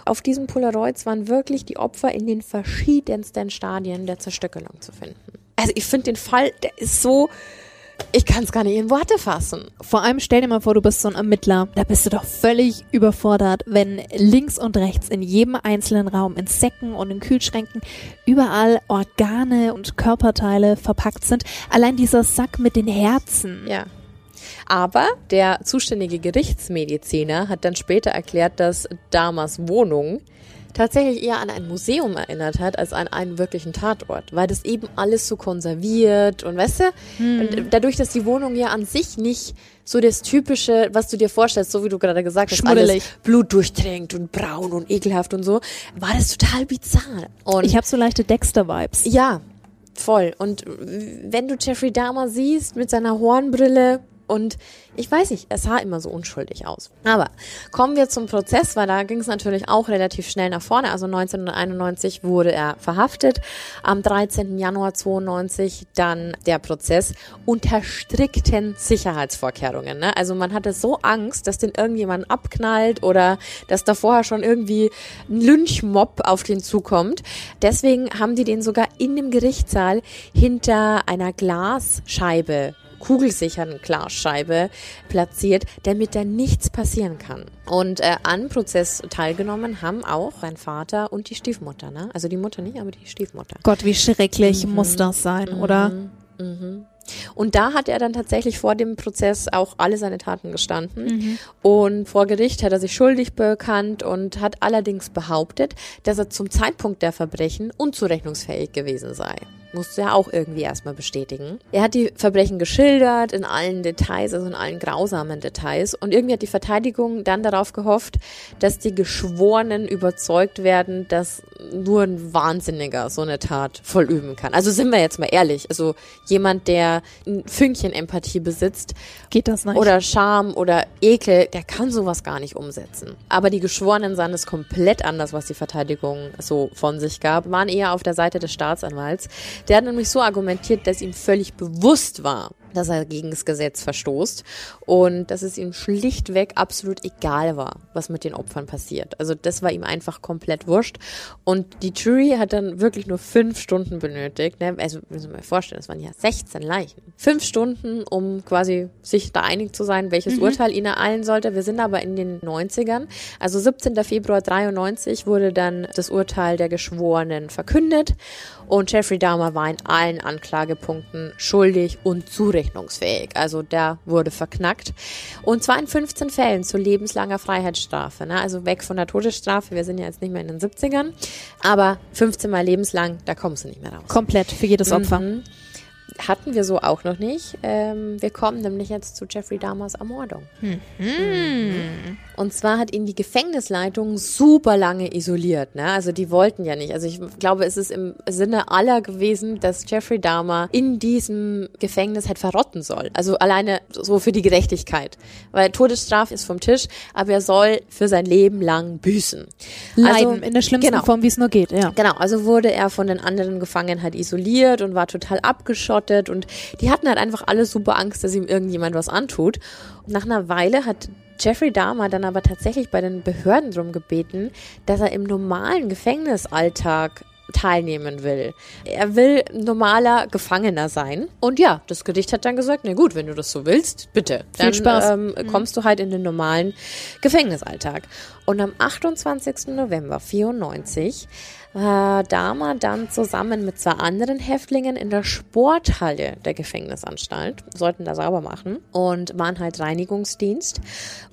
Auf diesen Polaroids waren wirklich die Opfer in den verschiedensten Stadien der Zerstückelung zu finden. Also ich finde den Fall, der ist so, ich kann es gar nicht in Worte fassen. Vor allem stell dir mal vor, du bist so ein Ermittler. Da bist du doch völlig überfordert, wenn links und rechts in jedem einzelnen Raum, in Säcken und in Kühlschränken, überall Organe und Körperteile verpackt sind. Allein dieser Sack mit den Herzen. Ja. Aber der zuständige Gerichtsmediziner hat dann später erklärt, dass Damas Wohnung tatsächlich eher an ein Museum erinnert hat als an einen wirklichen Tatort, weil das eben alles so konserviert und weißt du, Hm. und dadurch, dass die Wohnung ja an sich nicht so das typische, was du dir vorstellst, so wie du gerade gesagt hast, alles blutdurchtränkt und braun und ekelhaft und so, war das total bizarr. Und Ich habe so leichte Dexter-Vibes. ja, voll. Und wenn du Jeffrey Dahmer siehst mit seiner Hornbrille und ich weiß nicht, es sah immer so unschuldig aus. Aber kommen wir zum Prozess, weil da ging es natürlich auch relativ schnell nach vorne. Also 1991 wurde er verhaftet. Am 13. Januar 92 dann der Prozess unter strikten Sicherheitsvorkehrungen. Ne? Also man hatte so Angst, dass den irgendjemand abknallt oder dass da vorher schon irgendwie ein Lynchmob auf den zukommt. Deswegen haben die den sogar in dem Gerichtssaal hinter einer Glasscheibe kugelsicherten Glasscheibe platziert, damit da nichts passieren kann. Und äh, an Prozess teilgenommen haben auch sein Vater und die Stiefmutter, ne? Also die Mutter nicht, aber die Stiefmutter. Gott, wie schrecklich Mhm. muss das sein, oder? Und da hat er dann tatsächlich vor dem Prozess auch alle seine Taten gestanden. Und vor Gericht hat er sich schuldig bekannt und hat allerdings behauptet, dass er zum Zeitpunkt der Verbrechen unzurechnungsfähig gewesen sei. Musste er auch irgendwie erstmal bestätigen. Er hat die Verbrechen geschildert in allen Details, also in allen grausamen Details. Und irgendwie hat die Verteidigung dann darauf gehofft, dass die Geschworenen überzeugt werden, dass nur ein Wahnsinniger so eine Tat vollüben kann. Also sind wir jetzt mal ehrlich. Also jemand, der ein Fünkchen Empathie besitzt Geht das nicht? oder Scham oder Ekel, der kann sowas gar nicht umsetzen. Aber die Geschworenen sahen es komplett anders, was die Verteidigung so von sich gab, waren eher auf der Seite des Staatsanwalts. Der hat nämlich so argumentiert, dass ihm völlig bewusst war, dass er gegen das Gesetz verstoßt und dass es ihm schlichtweg absolut egal war, was mit den Opfern passiert. Also das war ihm einfach komplett wurscht. Und die Jury hat dann wirklich nur fünf Stunden benötigt. Ne? Also müssen wir mal vorstellen, das waren ja 16 Leichen. Fünf Stunden, um quasi sich da einig zu sein, welches Urteil ihn ereilen sollte. Wir sind aber in den 90ern. Also 17. Februar 93 wurde dann das Urteil der Geschworenen verkündet. Und Jeffrey Dahmer war in allen Anklagepunkten schuldig und zurechnungsfähig. Also der wurde verknackt. Und zwar in 15 Fällen zu lebenslanger Freiheitsstrafe. Ne? Also weg von der Todesstrafe. Wir sind ja jetzt nicht mehr in den 70ern. Aber 15 Mal lebenslang, da kommst du nicht mehr raus. Komplett für jedes Opfer. Mhm. Hatten wir so auch noch nicht. Ähm, wir kommen nämlich jetzt zu Jeffrey Dahmers Ermordung. Mhm. Und zwar hat ihn die Gefängnisleitung super lange isoliert. Ne? Also die wollten ja nicht. Also ich glaube, es ist im Sinne aller gewesen, dass Jeffrey Dahmer in diesem Gefängnis halt verrotten soll. Also alleine so für die Gerechtigkeit. Weil Todesstrafe ist vom Tisch, aber er soll für sein Leben lang büßen. Leiden Also, in der schlimmsten genau. Form, wie es nur geht, ja. Genau, also wurde er von den anderen Gefangenen halt isoliert und war total abgeschottet und die hatten halt einfach alle super Angst, dass ihm irgendjemand was antut. Und nach einer Weile hat Jeffrey Dahmer dann aber tatsächlich bei den Behörden drum gebeten, dass er im normalen Gefängnisalltag teilnehmen will. Er will normaler Gefangener sein. Und ja, das Gericht hat dann gesagt, na gut, wenn du das so willst, bitte. Dann Viel Spaß. Ähm, kommst du halt in den normalen Gefängnisalltag. Und am 28. November 94 war Dahmer dann zusammen mit zwei anderen Häftlingen in der Sporthalle der Gefängnisanstalt, sollten da sauber machen und waren halt Reinigungsdienst.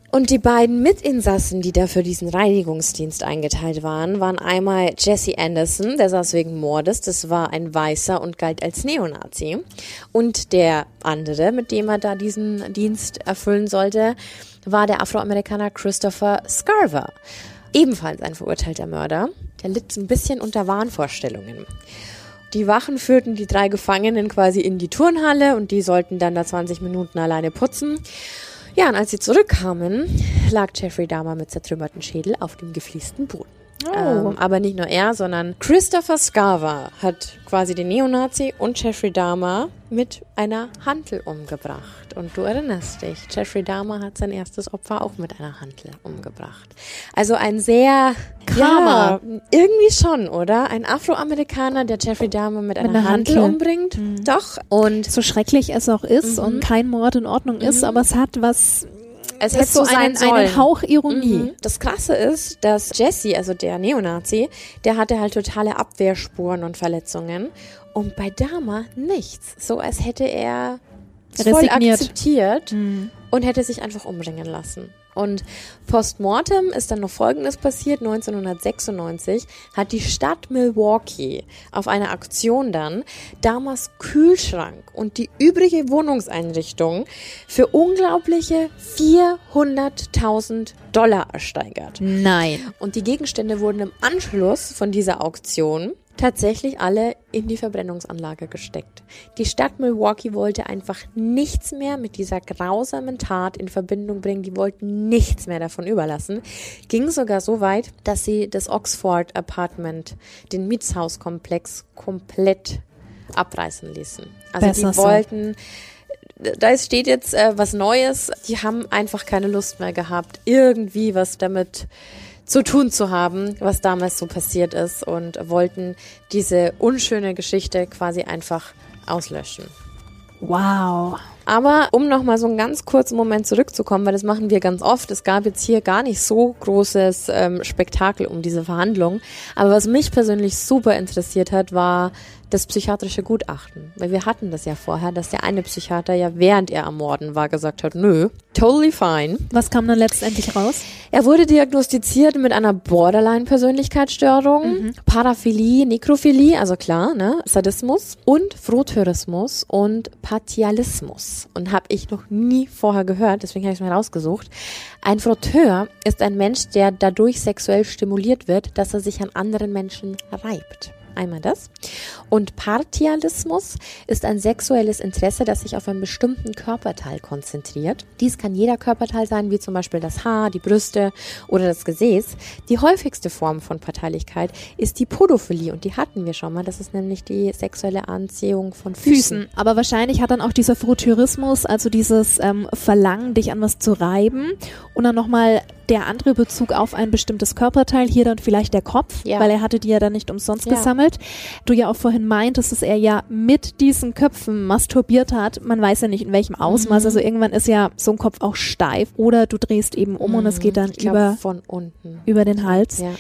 Und die beiden Mitinsassen, die da für diesen Reinigungsdienst eingeteilt waren, waren einmal Jesse Anderson, der saß wegen Mordes, das war ein Weißer und galt als Neonazi. Und der andere, mit dem er da diesen Dienst erfüllen sollte, war der Afroamerikaner Christopher Scarver. Ebenfalls ein verurteilter Mörder. Der litt ein bisschen unter Wahnvorstellungen. Die Wachen führten die drei Gefangenen quasi in die Turnhalle und die sollten dann da 20 Minuten alleine putzen. Ja, und als sie zurückkamen, lag Jeffrey Dahmer mit zertrümmerten Schädel auf dem gefliesten Boden. Oh. Ähm, aber nicht nur er, sondern Christopher Scarver hat quasi den Neonazi und Jeffrey Dahmer mit einer Hantel umgebracht. Und du erinnerst dich, Jeffrey Dahmer hat sein erstes Opfer auch mit einer Hantel umgebracht. Also ein sehr Karma. Ja, irgendwie schon, oder? Ein Afroamerikaner, der Jeffrey Dahmer mit, einer, einer Hantel, umbringt. Doch. Und So schrecklich es auch ist Mhm. und kein Mord in Ordnung ist, aber es hat was, es hätte so einen, sollen. einen Hauch Ironie. Mhm. Das Krasse ist, dass Jesse, also der Neonazi, der hatte halt totale Abwehrspuren und Verletzungen. Und bei Dahmer nichts. So als hätte er voll akzeptiert Mhm. und hätte sich einfach umbringen lassen. Und postmortem ist dann noch Folgendes passiert. 1996 hat die Stadt Milwaukee auf einer Aktion dann Damas Kühlschrank und die übrige Wohnungseinrichtung für unglaubliche 400.000 Dollar ersteigert. Nein. Und die Gegenstände wurden im Anschluss von dieser Auktion tatsächlich alle in die Verbrennungsanlage gesteckt. Die Stadt Milwaukee wollte einfach nichts mehr mit dieser grausamen Tat in Verbindung bringen. Die wollten nichts mehr davon überlassen. Ging sogar so weit, dass sie das Oxford Apartment, den Mietshauskomplex, komplett abreißen ließen. Also Besser die wollten da steht jetzt äh, was Neues. Die haben einfach keine Lust mehr gehabt, irgendwie was damit zu tun zu haben, was damals so passiert ist und wollten diese unschöne Geschichte quasi einfach auslöschen. Wow. Aber um nochmal so einen ganz kurzen Moment zurückzukommen, weil das machen wir ganz oft, es gab jetzt hier gar nicht so großes ähm, Spektakel um diese Verhandlung. Aber was mich persönlich super interessiert hat, war das psychiatrische Gutachten. Weil wir hatten das ja vorher, dass der eine Psychiater ja während er am Morden war gesagt hat, nö, totally fine. Was kam dann letztendlich raus? Er wurde diagnostiziert mit einer Borderline-Persönlichkeitsstörung, Paraphilie, Nekrophilie, also klar, ne, Sadismus und Frotteurismus und Partialismus. Und habe ich noch nie vorher gehört, deswegen habe ich es mir rausgesucht. Ein Frotteur ist ein Mensch, der dadurch sexuell stimuliert wird, dass er sich an anderen Menschen reibt. Einmal das. Und Partialismus ist ein sexuelles Interesse, das sich auf einen bestimmten Körperteil konzentriert. Dies kann jeder Körperteil sein, wie zum Beispiel das Haar, die Brüste oder das Gesäß. Die häufigste Form von Parteilichkeit ist die Podophilie und die hatten wir schon mal. Das ist nämlich die sexuelle Anziehung von Füßen. Füßen. Aber wahrscheinlich hat dann auch dieser Froteurismus, also dieses ähm, Verlangen, dich an was zu reiben und dann nochmal der andere Bezug auf ein bestimmtes Körperteil, hier dann vielleicht der Kopf, Ja. weil er hatte die ja dann nicht umsonst Ja. gesammelt. Du ja auch vorhin meintest, dass er ja mit diesen Köpfen masturbiert hat. Man weiß ja nicht in welchem Ausmaß, Mhm. also irgendwann ist ja so ein Kopf auch steif oder du drehst eben um und es geht dann glaub, über, von unten. über den Hals. Ja.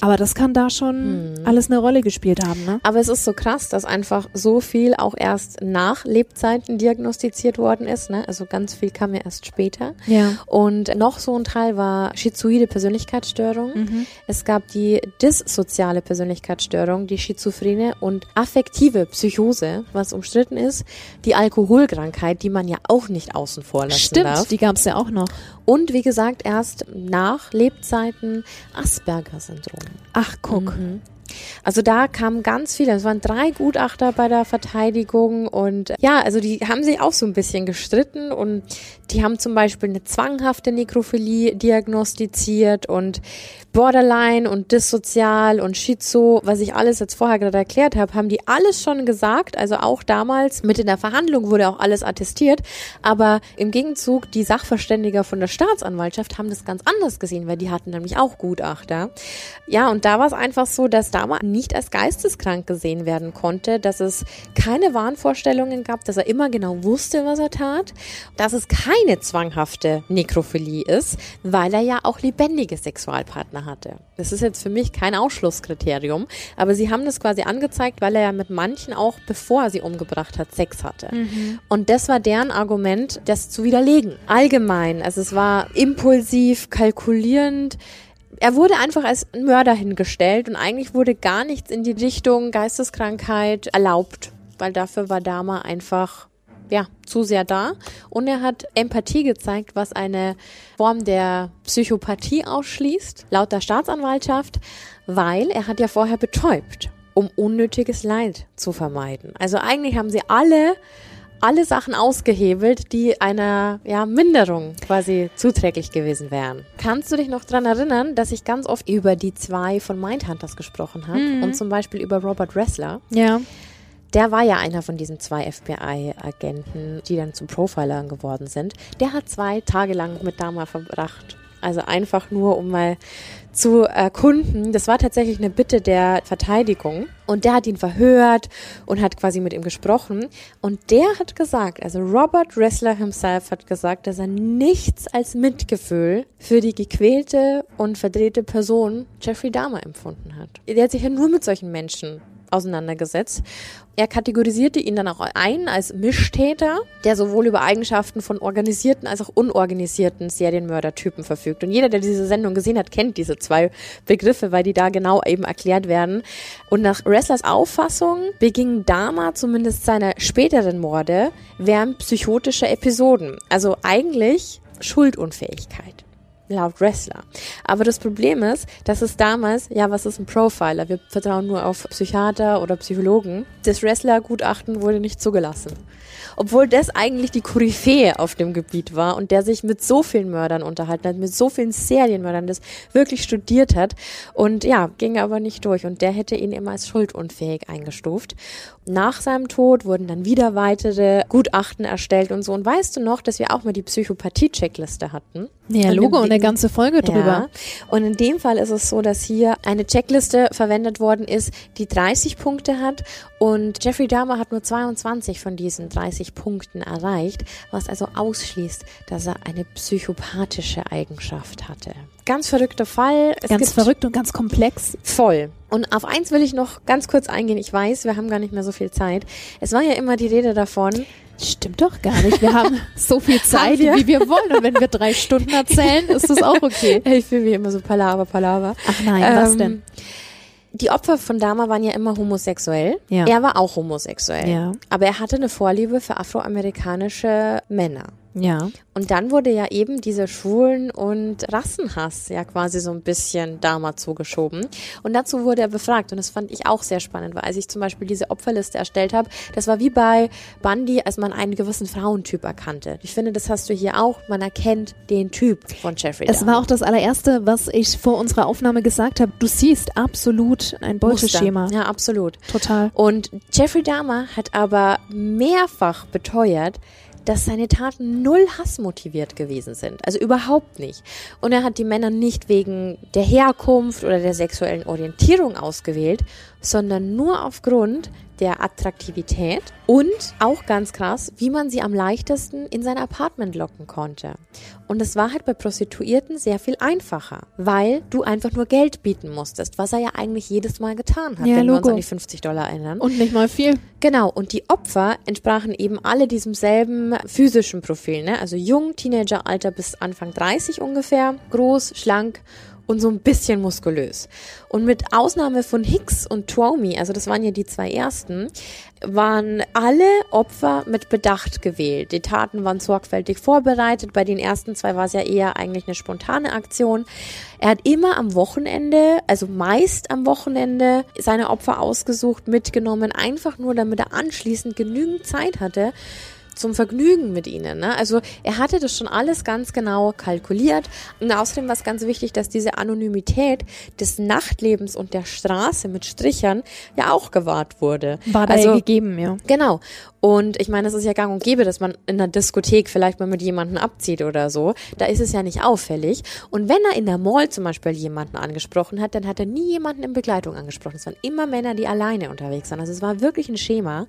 Aber das kann da schon Mhm. alles eine Rolle gespielt haben, ne? Aber es ist so krass, dass einfach so viel auch erst nach Lebzeiten diagnostiziert worden ist. Ne? Also ganz viel kam ja erst später. Ja. Und noch so ein Teil war schizoide Persönlichkeitsstörung. Mhm. Es gab die dissoziale Persönlichkeitsstörung, die Schizophrene und affektive Psychose, was umstritten ist. Die Alkoholkrankheit, die man ja auch nicht außen vor lassen Stimmt, darf. die gab es ja auch noch. Und wie gesagt, erst nach Lebzeiten Asperger-Syndrom. Ach, guck. Mhm. Also da kamen ganz viele, es waren drei Gutachter bei der Verteidigung und ja, also die haben sich auch so ein bisschen gestritten und die haben zum Beispiel eine zwanghafte Nekrophilie diagnostiziert und Borderline und dissozial und Schizo, was ich alles jetzt vorher gerade erklärt habe, haben die alles schon gesagt. Also auch damals mit in der Verhandlung wurde auch alles attestiert. Aber im Gegenzug, die Sachverständiger von der Staatsanwaltschaft haben das ganz anders gesehen, weil die hatten nämlich auch Gutachter. Ja, und da war es einfach so, dass damals nicht als geisteskrank gesehen werden konnte, dass es keine Wahnvorstellungen gab, dass er immer genau wusste, was er tat, dass es keine zwanghafte Nekrophilie ist, weil er ja auch lebendige Sexualpartner hatte. Das ist jetzt für mich kein Ausschlusskriterium, aber sie haben das quasi angezeigt, weil er ja mit manchen auch, bevor er sie umgebracht hat, Sex hatte. Mhm. Und das war deren Argument, das zu widerlegen. Allgemein, also es war impulsiv, kalkulierend, er wurde einfach als Mörder hingestellt und eigentlich wurde gar nichts in die Richtung Geisteskrankheit erlaubt, weil dafür war Dama einfach ja, zu sehr da. Und er hat Empathie gezeigt, was eine Form der Psychopathie ausschließt, laut der Staatsanwaltschaft, weil er hat ja vorher betäubt, um unnötiges Leid zu vermeiden. Also eigentlich haben sie alle alle Sachen ausgehebelt, die einer ja, Minderung quasi zuträglich gewesen wären. Kannst du dich noch dran erinnern, dass ich ganz oft über die zwei von Mindhunters gesprochen habe mhm. und zum Beispiel über Robert Ressler? Ja. Der war ja einer von diesen zwei FBI-Agenten, die dann zu Profilern geworden sind. Der hat zwei Tage lang mit Dama verbracht. Also einfach nur, um mal zu erkunden. Das war tatsächlich eine Bitte der Verteidigung. Und der hat ihn verhört und hat quasi mit ihm gesprochen. Und der hat gesagt, also Robert Ressler himself hat gesagt, dass er nichts als Mitgefühl für die gequälte und verdrehte Person Jeffrey Dahmer empfunden hat. Der hat sich ja nur mit solchen Menschen auseinandergesetzt. Er kategorisierte ihn dann auch ein als Mischtäter, der sowohl über Eigenschaften von organisierten als auch unorganisierten Serienmördertypen verfügt. Und jeder, der diese Sendung gesehen hat, kennt diese zwei Begriffe, weil die da genau eben erklärt werden. Und nach Wrestlers Auffassung beging Dama zumindest seine späteren Morde während psychotischer Episoden. Also eigentlich Schuldunfähigkeit laut Wrestler. Aber das Problem ist, dass es damals, ja, was ist ein Profiler? Wir vertrauen nur auf Psychiater oder Psychologen. Das Wrestler-Gutachten wurde nicht zugelassen obwohl das eigentlich die Koryphäe auf dem Gebiet war und der sich mit so vielen Mördern unterhalten hat, mit so vielen Serienmördern, das wirklich studiert hat und ja, ging aber nicht durch und der hätte ihn immer als schuldunfähig eingestuft. Nach seinem Tod wurden dann wieder weitere Gutachten erstellt und so. Und weißt du noch, dass wir auch mal die Psychopathie-Checkliste hatten? Ja, Logo und eine ganze Folge drüber. Ja. Und in dem Fall ist es so, dass hier eine Checkliste verwendet worden ist, die 30 Punkte hat und Jeffrey Dahmer hat nur 22 von diesen 30 Punkten erreicht, was also ausschließt, dass er eine psychopathische Eigenschaft hatte. Ganz verrückter Fall. Es ganz verrückt und ganz komplex. Voll. Und auf eins will ich noch ganz kurz eingehen. Ich weiß, wir haben gar nicht mehr so viel Zeit. Es war ja immer die Rede davon, Stimmt doch gar nicht. Wir haben so viel Zeit, wir? wie wir wollen. Und wenn wir drei Stunden erzählen, ist das auch okay. Ich fühle mich immer so Palaver, Palaver. Ach nein, ähm, was denn? die Opfer von Dama waren ja immer homosexuell. Ja. Er war auch homosexuell. Ja. Aber er hatte eine Vorliebe für afroamerikanische Männer. Ja. Und dann wurde ja eben dieser Schwulen- und Rassenhass ja quasi so ein bisschen damals zugeschoben. Und dazu wurde er befragt. Und das fand ich auch sehr spannend, weil als ich zum Beispiel diese Opferliste erstellt habe, das war wie bei Bundy, als man einen gewissen Frauentyp erkannte. Ich finde, das hast du hier auch. Man erkennt den Typ von Jeffrey. Es war auch das allererste, was ich vor unserer Aufnahme gesagt habe. Du siehst absolut ein Beuteschema. Ja, absolut. Total. Und Jeffrey Dahmer hat aber mehrfach beteuert, dass seine Taten null hassmotiviert gewesen sind. Also überhaupt nicht. Und er hat die Männer nicht wegen der Herkunft oder der sexuellen Orientierung ausgewählt, sondern nur aufgrund der Attraktivität und auch ganz krass, wie man sie am leichtesten in sein Apartment locken konnte. Und es war halt bei Prostituierten sehr viel einfacher, weil du einfach nur Geld bieten musstest, was er ja eigentlich jedes Mal getan hat, ja, wenn Logo. wir uns an die 50 Dollar erinnern. Und nicht mal viel. Genau, und die Opfer entsprachen eben alle diesem selben physischen Profil, ne? also jung, Teenageralter bis Anfang 30 ungefähr, groß, schlank und so ein bisschen muskulös. Und mit Ausnahme von Hicks und Twomey, also das waren ja die zwei ersten, waren alle Opfer mit Bedacht gewählt. Die Taten waren sorgfältig vorbereitet. Bei den ersten zwei war es ja eher eigentlich eine spontane Aktion. Er hat immer am Wochenende, also meist am Wochenende, seine Opfer ausgesucht, mitgenommen, einfach nur damit er anschließend genügend Zeit hatte, zum Vergnügen mit ihnen. Ne? Also er hatte das schon alles ganz genau kalkuliert. Und außerdem war es ganz wichtig, dass diese Anonymität des Nachtlebens und der Straße mit Strichern ja auch gewahrt wurde. War da also, ja gegeben, ja. Genau. Und ich meine, es ist ja gang und gäbe, dass man in einer Diskothek vielleicht mal mit jemandem abzieht oder so. Da ist es ja nicht auffällig. Und wenn er in der Mall zum Beispiel jemanden angesprochen hat, dann hat er nie jemanden in Begleitung angesprochen. Es waren immer Männer, die alleine unterwegs waren. Also es war wirklich ein Schema.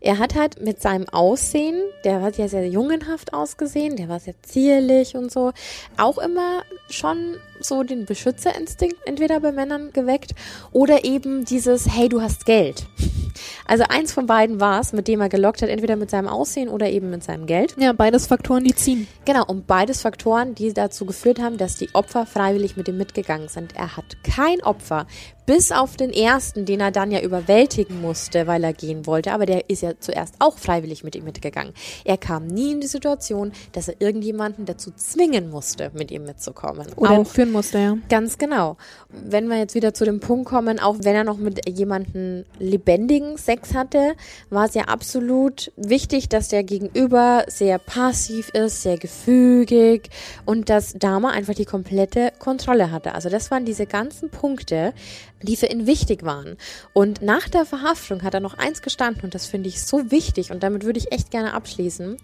Er hat halt mit seinem Aussehen, der hat ja sehr jungenhaft ausgesehen, der war sehr zierlich und so, auch immer schon so den Beschützerinstinkt entweder bei Männern geweckt oder eben dieses, hey, du hast Geld. Also eins von beiden war es, mit dem er gelockt hat, entweder mit seinem Aussehen oder eben mit seinem Geld. Ja, beides Faktoren, die ziehen. Genau, und beides Faktoren, die dazu geführt haben, dass die Opfer freiwillig mit ihm mitgegangen sind. Er hat kein Opfer, bis auf den ersten, den er dann ja überwältigen musste, weil er gehen wollte, aber der ist ja zuerst auch freiwillig mit ihm mitgegangen. Er kam nie in die Situation, dass er irgendjemanden dazu zwingen musste, mit ihm mitzukommen. Oder auch, entführen musste, ja. Ganz genau. Wenn wir jetzt wieder zu dem Punkt kommen, auch wenn er noch mit jemandem lebendigen Sex hatte, war es ja absolut wichtig, dass der Gegenüber sehr passiv ist, sehr gefügig und dass Dama einfach die komplette Kontrolle hatte. Also das waren diese ganzen Punkte, die für ihn wichtig waren. Und nach der Verhaftung hat er noch eins gestanden und das finde ich so wichtig und damit würde ich echt gerne abschließen.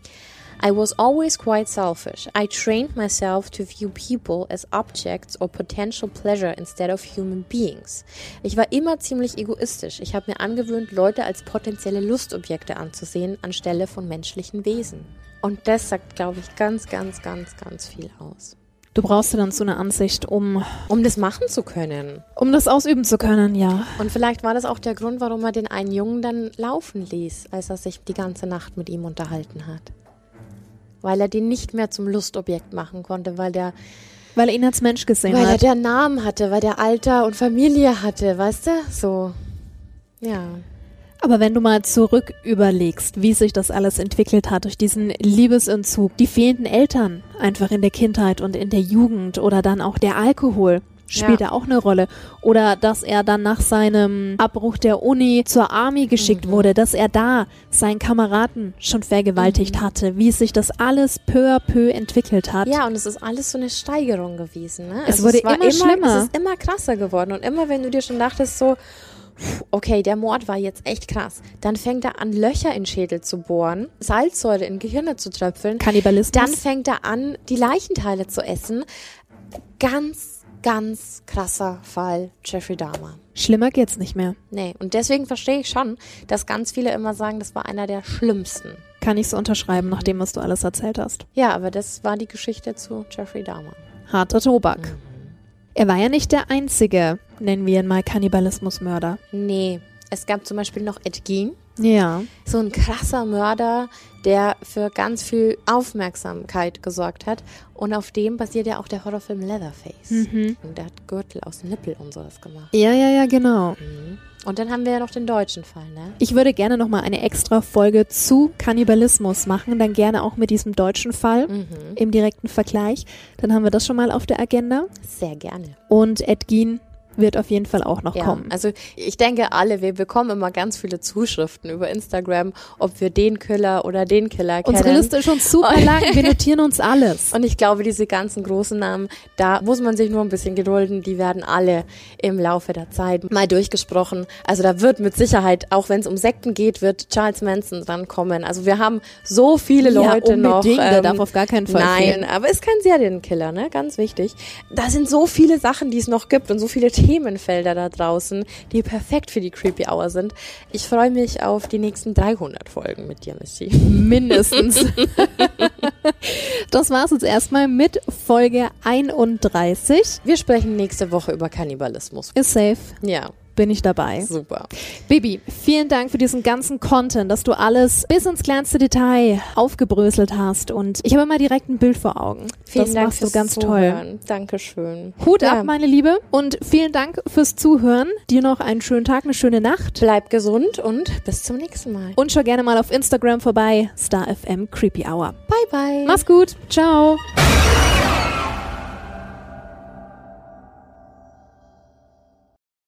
I was always quite selfish. I trained myself to view people as objects or potential pleasure instead of human beings. Ich war immer ziemlich egoistisch. Ich habe mir angewöhnt, Leute als potenzielle Lustobjekte anzusehen, anstelle von menschlichen Wesen. Und das sagt, glaube ich, ganz, ganz, ganz, ganz viel aus. Du brauchst ja dann so eine Ansicht, um, Um das machen zu können. um das ausüben zu können, ja. Und vielleicht war das auch der Grund, warum er den einen Jungen dann laufen ließ, als er sich die ganze Nacht mit ihm unterhalten hat. Weil er den nicht mehr zum Lustobjekt machen konnte, weil der, Weil er ihn als Mensch gesehen weil er hat. der Namen hatte, weil der Alter und Familie hatte, weißt du? So. Ja. Aber wenn du mal zurück überlegst, wie sich das alles entwickelt hat durch diesen Liebesentzug, die fehlenden Eltern einfach in der Kindheit und in der Jugend oder dann auch der Alkohol spielt Ja. da auch eine Rolle. Oder dass er dann nach seinem Abbruch der Uni zur Army geschickt wurde, dass er da seinen Kameraden schon vergewaltigt hatte, wie sich das alles peu à peu entwickelt hat. Ja, und es ist alles so eine Steigerung gewesen. Ne? Es wurde war immer schlimmer. Es ist immer krasser geworden. Und immer, wenn du dir schon dachtest, so, okay, der Mord war jetzt echt krass, dann fängt er an, Löcher in Schädel zu bohren, Salzsäure in Gehirne zu tröpfeln. Kannibalismus. Dann fängt er an, die Leichenteile zu essen. Ganz, ganz krasser Fall Jeffrey Dahmer. Schlimmer geht's nicht mehr. Nee, und deswegen verstehe ich schon, dass ganz viele immer sagen, das war einer der schlimmsten. Kann ich so unterschreiben, nachdem was du alles erzählt hast. Ja, aber das war die Geschichte zu Jeffrey Dahmer. Harter Tobak. Er war ja nicht der einzige, nennen wir ihn mal Kannibalismusmörder. Nee, es gab zum Beispiel noch Ed Gein, Ja. so ein krasser Mörder, der für ganz viel Aufmerksamkeit gesorgt hat. Und auf dem basiert ja auch der Horrorfilm Leatherface. Mhm. Und der hat Gürtel aus Nippel und sowas gemacht. Ja, ja, ja, genau. Mhm. Und dann haben wir ja noch den deutschen Fall, ne? Ich würde gerne nochmal eine extra Folge zu Kannibalismus machen, dann gerne auch mit diesem deutschen Fall Mhm. im direkten Vergleich. Dann haben wir das schon mal auf der Agenda. Sehr gerne. Und Ed Gein wird auf jeden Fall auch noch Ja, kommen. also ich denke alle, wir bekommen immer ganz viele Zuschriften über Instagram, ob wir den Killer oder den Killer kennen. Unsere Liste ist schon super lang, wir notieren uns alles. Und ich glaube, diese ganzen großen Namen, da muss man sich nur ein bisschen gedulden. Die werden alle im Laufe der Zeit mal durchgesprochen. Also da wird mit Sicherheit, auch wenn es um Sekten geht, wird Charles Manson dran kommen. Also wir haben so viele Ja, Leute noch. unbedingt, der darf auf gar keinen Fall Nein, fehlen. aber ist kein Serienkiller, ne? Ganz wichtig. Da sind so viele Sachen, die es noch gibt und so viele Themenfelder da draußen, die perfekt für die Creepy Hour sind. Ich freue mich auf die nächsten 300 Folgen mit dir, Missy. Mindestens. das war's jetzt erstmal mit Folge 31. Wir sprechen nächste Woche über Kannibalismus. Ist safe, Ja, bin ich dabei. super. Bibi, vielen Dank für diesen ganzen Content, dass du alles bis ins kleinste Detail aufgebröselt hast und ich habe immer direkt ein Bild vor Augen. Vielen das Dank machst du fürs ganz toll. Zuhören. Dankeschön. Hut Ja. ab, meine Liebe, und vielen Dank fürs Zuhören. Dir noch einen schönen Tag, eine schöne Nacht. Bleib gesund und bis zum nächsten Mal. Und schau gerne mal auf Instagram vorbei, StarFM Creepy Hour. Bye bye. Mach's gut. Ciao.